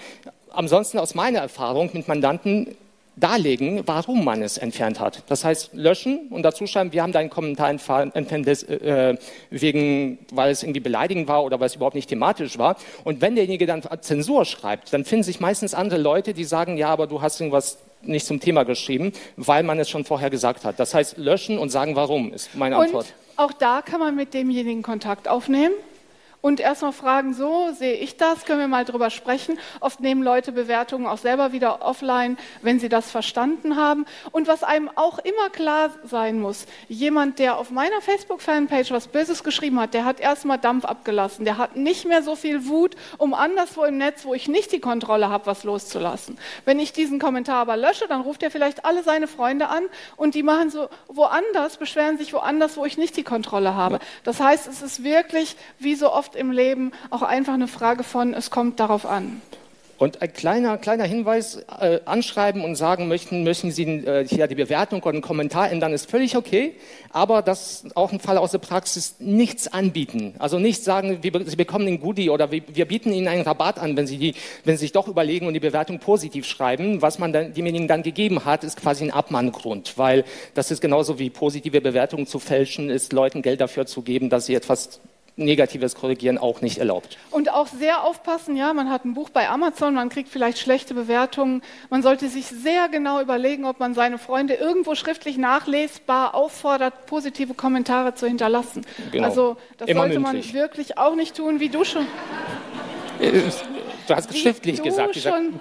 ansonsten aus meiner Erfahrung mit Mandanten darlegen, warum man es entfernt hat. Das heißt, löschen und dazu schreiben, wir haben deinen Kommentar entfernt, äh, wegen, weil es irgendwie beleidigend war oder weil es überhaupt nicht thematisch war. Und wenn derjenige dann Zensur schreibt, dann finden sich meistens andere Leute, die sagen, ja, aber du hast irgendwas nicht zum Thema geschrieben, weil man es schon vorher gesagt hat. Das heißt, löschen und sagen, warum, ist meine Antwort.
Und auch da kann man mit demjenigen Kontakt aufnehmen und erstmal fragen, so sehe ich das, können wir mal drüber sprechen. Oft nehmen Leute Bewertungen auch selber wieder offline, wenn sie das verstanden haben. Und was einem auch immer klar sein muss, jemand, der auf meiner Facebook-Fanpage was Böses geschrieben hat, der hat erstmal Dampf abgelassen. Der hat nicht mehr so viel Wut, um anderswo im Netz, wo ich nicht die Kontrolle habe, was loszulassen. Wenn ich diesen Kommentar aber lösche, dann ruft er vielleicht alle seine Freunde an und die machen so woanders, beschweren sich woanders, wo ich nicht die Kontrolle habe. Das heißt, es ist wirklich, wie so oft im Leben auch einfach eine Frage von, es kommt darauf an.
Und ein kleiner, kleiner Hinweis, äh, anschreiben und sagen möchten, möchten Sie äh, hier die Bewertung oder einen Kommentar ändern, ist völlig okay. Aber das auch ein Fall aus der Praxis, nichts anbieten. Also nicht sagen, wir, Sie bekommen den Goodie oder wir, wir, bieten Ihnen einen Rabatt an, wenn Sie, die, wenn Sie sich doch überlegen und die Bewertung positiv schreiben. Was man dann, demjenigen dann gegeben hat, ist quasi ein Abmahngrund. Weil das ist genauso wie positive Bewertungen zu fälschen, ist Leuten Geld dafür zu geben, dass sie etwas negatives Korrigieren auch nicht erlaubt.
Und auch sehr aufpassen, ja, man hat ein Buch bei Amazon, man kriegt vielleicht schlechte Bewertungen. Man sollte sich sehr genau überlegen, ob man seine Freunde irgendwo schriftlich nachlesbar auffordert, positive Kommentare zu hinterlassen. Genau. Also das Immer sollte mündlich. man wirklich auch nicht tun, wie du schon.
Du hast schriftlich
du
gesagt.
Schon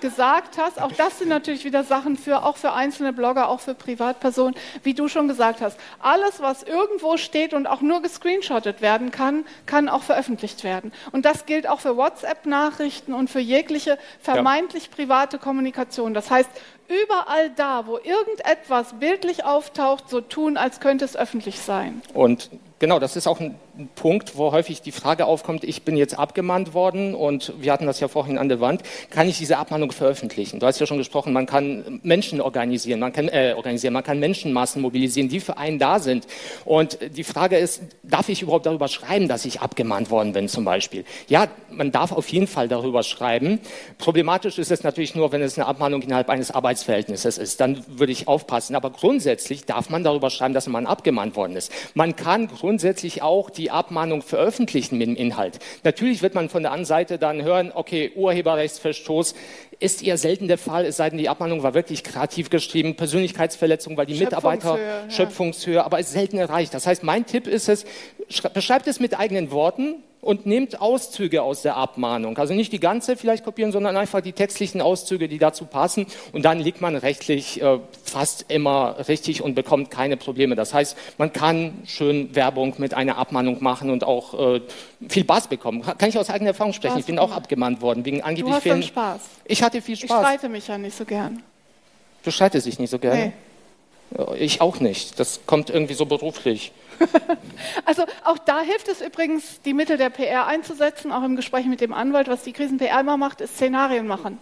gesagt hast, auch das sind natürlich wieder Sachen für, auch für einzelne Blogger, auch für Privatpersonen, wie du schon gesagt hast. Alles, was irgendwo steht und auch nur gescreenshottet werden kann, kann auch veröffentlicht werden. Und das gilt auch für WhatsApp-Nachrichten und für jegliche vermeintlich private Kommunikation. Das heißt, überall da, wo irgendetwas bildlich auftaucht, so tun, als könnte es öffentlich sein.
Und genau, das ist auch ein Punkt, wo häufig die Frage aufkommt, ich bin jetzt abgemahnt worden und wir hatten das ja vorhin an der Wand, kann ich diese Abmahnung veröffentlichen? Du hast ja schon gesprochen, man kann Menschen organisieren, man kann, äh, organisieren, man kann Menschenmassen mobilisieren, die für einen da sind. Und die Frage ist, darf ich überhaupt darüber schreiben, dass ich abgemahnt worden bin zum Beispiel? Ja, man darf auf jeden Fall darüber schreiben. Problematisch ist es natürlich nur, wenn es eine Abmahnung innerhalb eines Arbeitsverhältnisses ist. Dann würde ich aufpassen. Aber grundsätzlich darf man darüber schreiben, dass man abgemahnt worden ist. Man kann grundsätzlich auch die die Abmahnung veröffentlichen mit dem Inhalt. Natürlich wird man von der anderen Seite dann hören, okay, Urheberrechtsverstoß ist eher selten der Fall, es sei denn, die Abmahnung war wirklich kreativ geschrieben, Persönlichkeitsverletzung, weil die Mitarbeiter Schöpfungshöhe, ja. aber ist selten erreicht. Das heißt, mein Tipp ist es, beschreibt es mit eigenen Worten, und nehmt Auszüge aus der Abmahnung. Also nicht die ganze vielleicht kopieren, sondern einfach die textlichen Auszüge, die dazu passen. Und dann liegt man rechtlich äh, fast immer richtig und bekommt keine Probleme. Das heißt, man kann schön Werbung mit einer Abmahnung machen und auch äh, viel Spaß bekommen. Kann ich aus eigener Erfahrung sprechen. ich bin auch abgemahnt worden wegen angeblich
du hast
vielen.
Spaß.
Ich hatte viel
Ich
Spaß.
streite mich ja nicht so gern.
Du streitest dich nicht so gerne.
Nee.
Ja, Ich auch nicht. Das kommt irgendwie so beruflich.
Also auch da hilft es übrigens, die Mittel der PR einzusetzen, auch im Gespräch mit dem Anwalt. Was die Krisen-PR immer macht, ist Szenarien machen.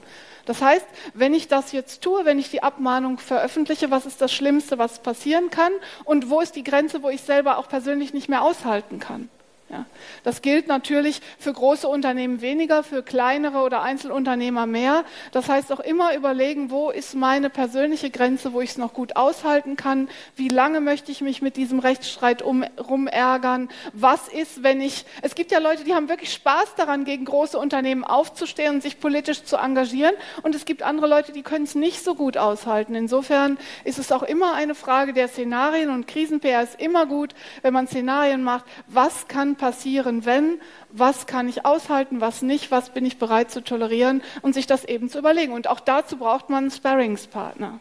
Das heißt, wenn ich das jetzt tue, wenn ich die Abmahnung veröffentliche, was ist das Schlimmste, was passieren kann und wo ist die Grenze, wo ich selber auch persönlich nicht mehr aushalten kann? Ja. Das gilt natürlich für große Unternehmen weniger, für kleinere oder Einzelunternehmer mehr. Das heißt auch immer überlegen, wo ist meine persönliche Grenze, wo ich es noch gut aushalten kann, wie lange möchte ich mich mit diesem Rechtsstreit um, rumärgern, was ist, wenn ich, es gibt ja Leute, die haben wirklich Spaß daran, gegen große Unternehmen aufzustehen und sich politisch zu engagieren und es gibt andere Leute, die können es nicht so gut aushalten. Insofern ist es auch immer eine Frage der Szenarien und Krisen-PR ist immer gut, wenn man Szenarien macht, was kann passieren, wenn, was kann ich aushalten, was nicht, was bin ich bereit zu tolerieren und sich das eben zu überlegen. Und auch dazu braucht man einen Sparringspartner.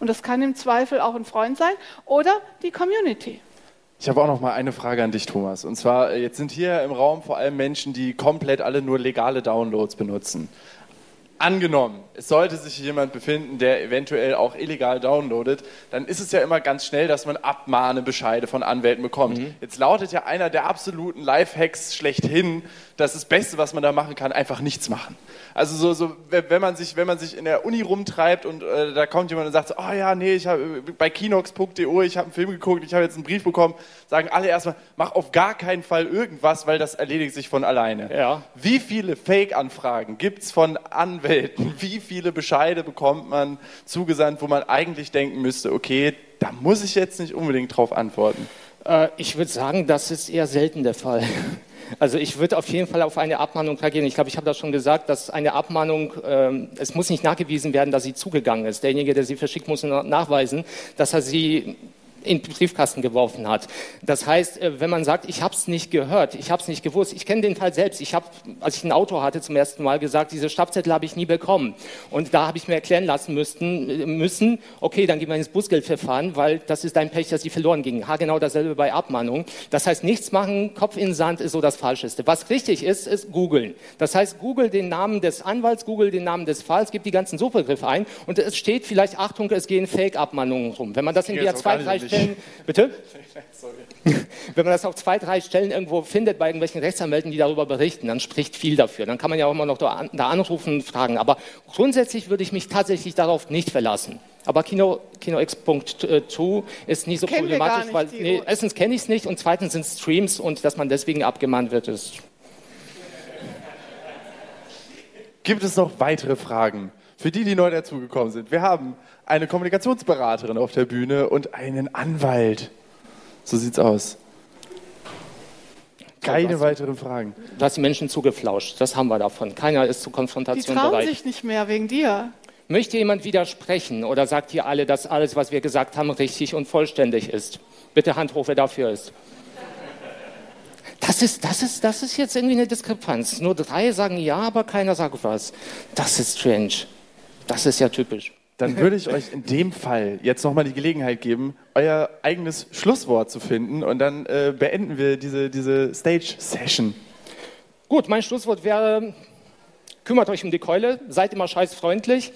Und das kann im Zweifel auch ein Freund sein oder die Community.
Ich habe auch noch mal eine Frage an dich, Thomas. Und zwar, äh, jetzt sind hier im Raum vor allem Menschen, die komplett alle nur legale Downloads benutzen. Angenommen, es sollte sich jemand befinden, der eventuell auch illegal downloadet, dann ist es ja immer ganz schnell, dass man Abmahnebescheide von Anwälten bekommt. Jetzt lautet ja einer der absoluten Lifehacks schlechthin, dass das Beste, was man da machen kann, einfach nichts machen. Also so, so wenn wenn man sich, wenn man sich in der Uni rumtreibt und äh, da kommt jemand und sagt, so, oh ja, nee, ich habe bei kinox.de, ich habe einen Film geguckt, ich habe jetzt einen Brief bekommen, sagen alle erstmal, mach auf gar keinen Fall irgendwas, weil das erledigt sich von alleine.
Ja.
Wie viele Fake-Anfragen gibt es von Anwälten? Wie viele Bescheide bekommt man zugesandt, wo man eigentlich denken müsste, okay, da muss ich jetzt nicht unbedingt drauf antworten?
Äh, ich würde sagen, das ist eher selten der Fall. Also ich würde auf jeden Fall auf eine Abmahnung reagieren. Ich glaube, ich habe das schon gesagt, dass eine Abmahnung, ähm, es muss nicht nachgewiesen werden, dass sie zugegangen ist. Derjenige, der sie verschickt, muss na- nachweisen, dass er sie in den Briefkasten geworfen hat. Das heißt, äh, wenn man sagt, ich habe es nicht gehört, ich habe es nicht gewusst, ich kenne den Fall selbst. Ich habe, als ich ein Auto hatte, zum ersten Mal gesagt, diese Stabzettel habe ich nie bekommen. Und da habe ich mir erklären lassen müssten, äh, müssen, okay, dann gehen wir ins Bußgeldverfahren, weil das ist dein Pech, dass sie verloren gingen. Ha, genau dasselbe bei Abmahnung. Das heißt, nichts machen, Kopf in den Sand ist so das Falscheste. Was richtig ist, ist googeln. Das heißt, google den Namen des Anwalts, google den Namen des Falls, gib die ganzen Suchbegriffe ein und es steht vielleicht, Achtung, es gehen Fake-Abmahnungen rum. Wenn man das in
auch
zwei, drei. Stellen, bitte? Wenn man das auf zwei, drei Stellen irgendwo findet bei irgendwelchen Rechtsanwälten, die darüber berichten, dann spricht viel dafür. Dann kann man ja auch immer noch da an- da anrufen und fragen. Aber grundsätzlich würde ich mich tatsächlich darauf nicht verlassen. Aber Kino, Kino X.2 ist nicht so
Kennen
problematisch,
nicht,
weil nee, erstens kenne ich es nicht und zweitens sind es Streams und dass man deswegen abgemahnt wird, ist
Gibt es noch weitere Fragen für die, die neu dazugekommen sind? Wir haben eine Kommunikationsberaterin auf der Bühne und einen Anwalt. So sieht's aus. Keine weiteren Fragen.
Du hast die Menschen zugeflauscht. Das haben wir davon. Keiner ist zur
Die
Konfrontation
trauen
bereit.
sich nicht mehr wegen dir.
Möchte jemand widersprechen oder sagt ihr alle, dass alles, was wir gesagt haben, richtig und vollständig ist? Bitte Hand hoch, wer dafür ist. Das ist, das, ist, das ist jetzt irgendwie eine Diskrepanz. Nur drei sagen ja, aber keiner sagt was. Das ist strange. Das ist ja typisch.
Dann würde ich euch in dem Fall jetzt nochmal die Gelegenheit geben, euer eigenes Schlusswort zu finden und dann äh, beenden wir diese, diese Stage-Session.
Gut, mein Schlusswort wäre, kümmert euch um die Keule, seid immer scheißfreundlich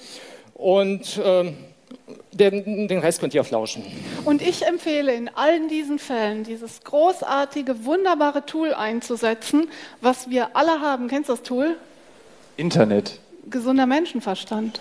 und ähm, den, den Rest könnt ihr flauschen.
Und ich empfehle in allen diesen Fällen dieses großartige, wunderbare Tool einzusetzen, was wir alle haben. Kennst du das Tool?
Internet.
Gesunder Menschenverstand.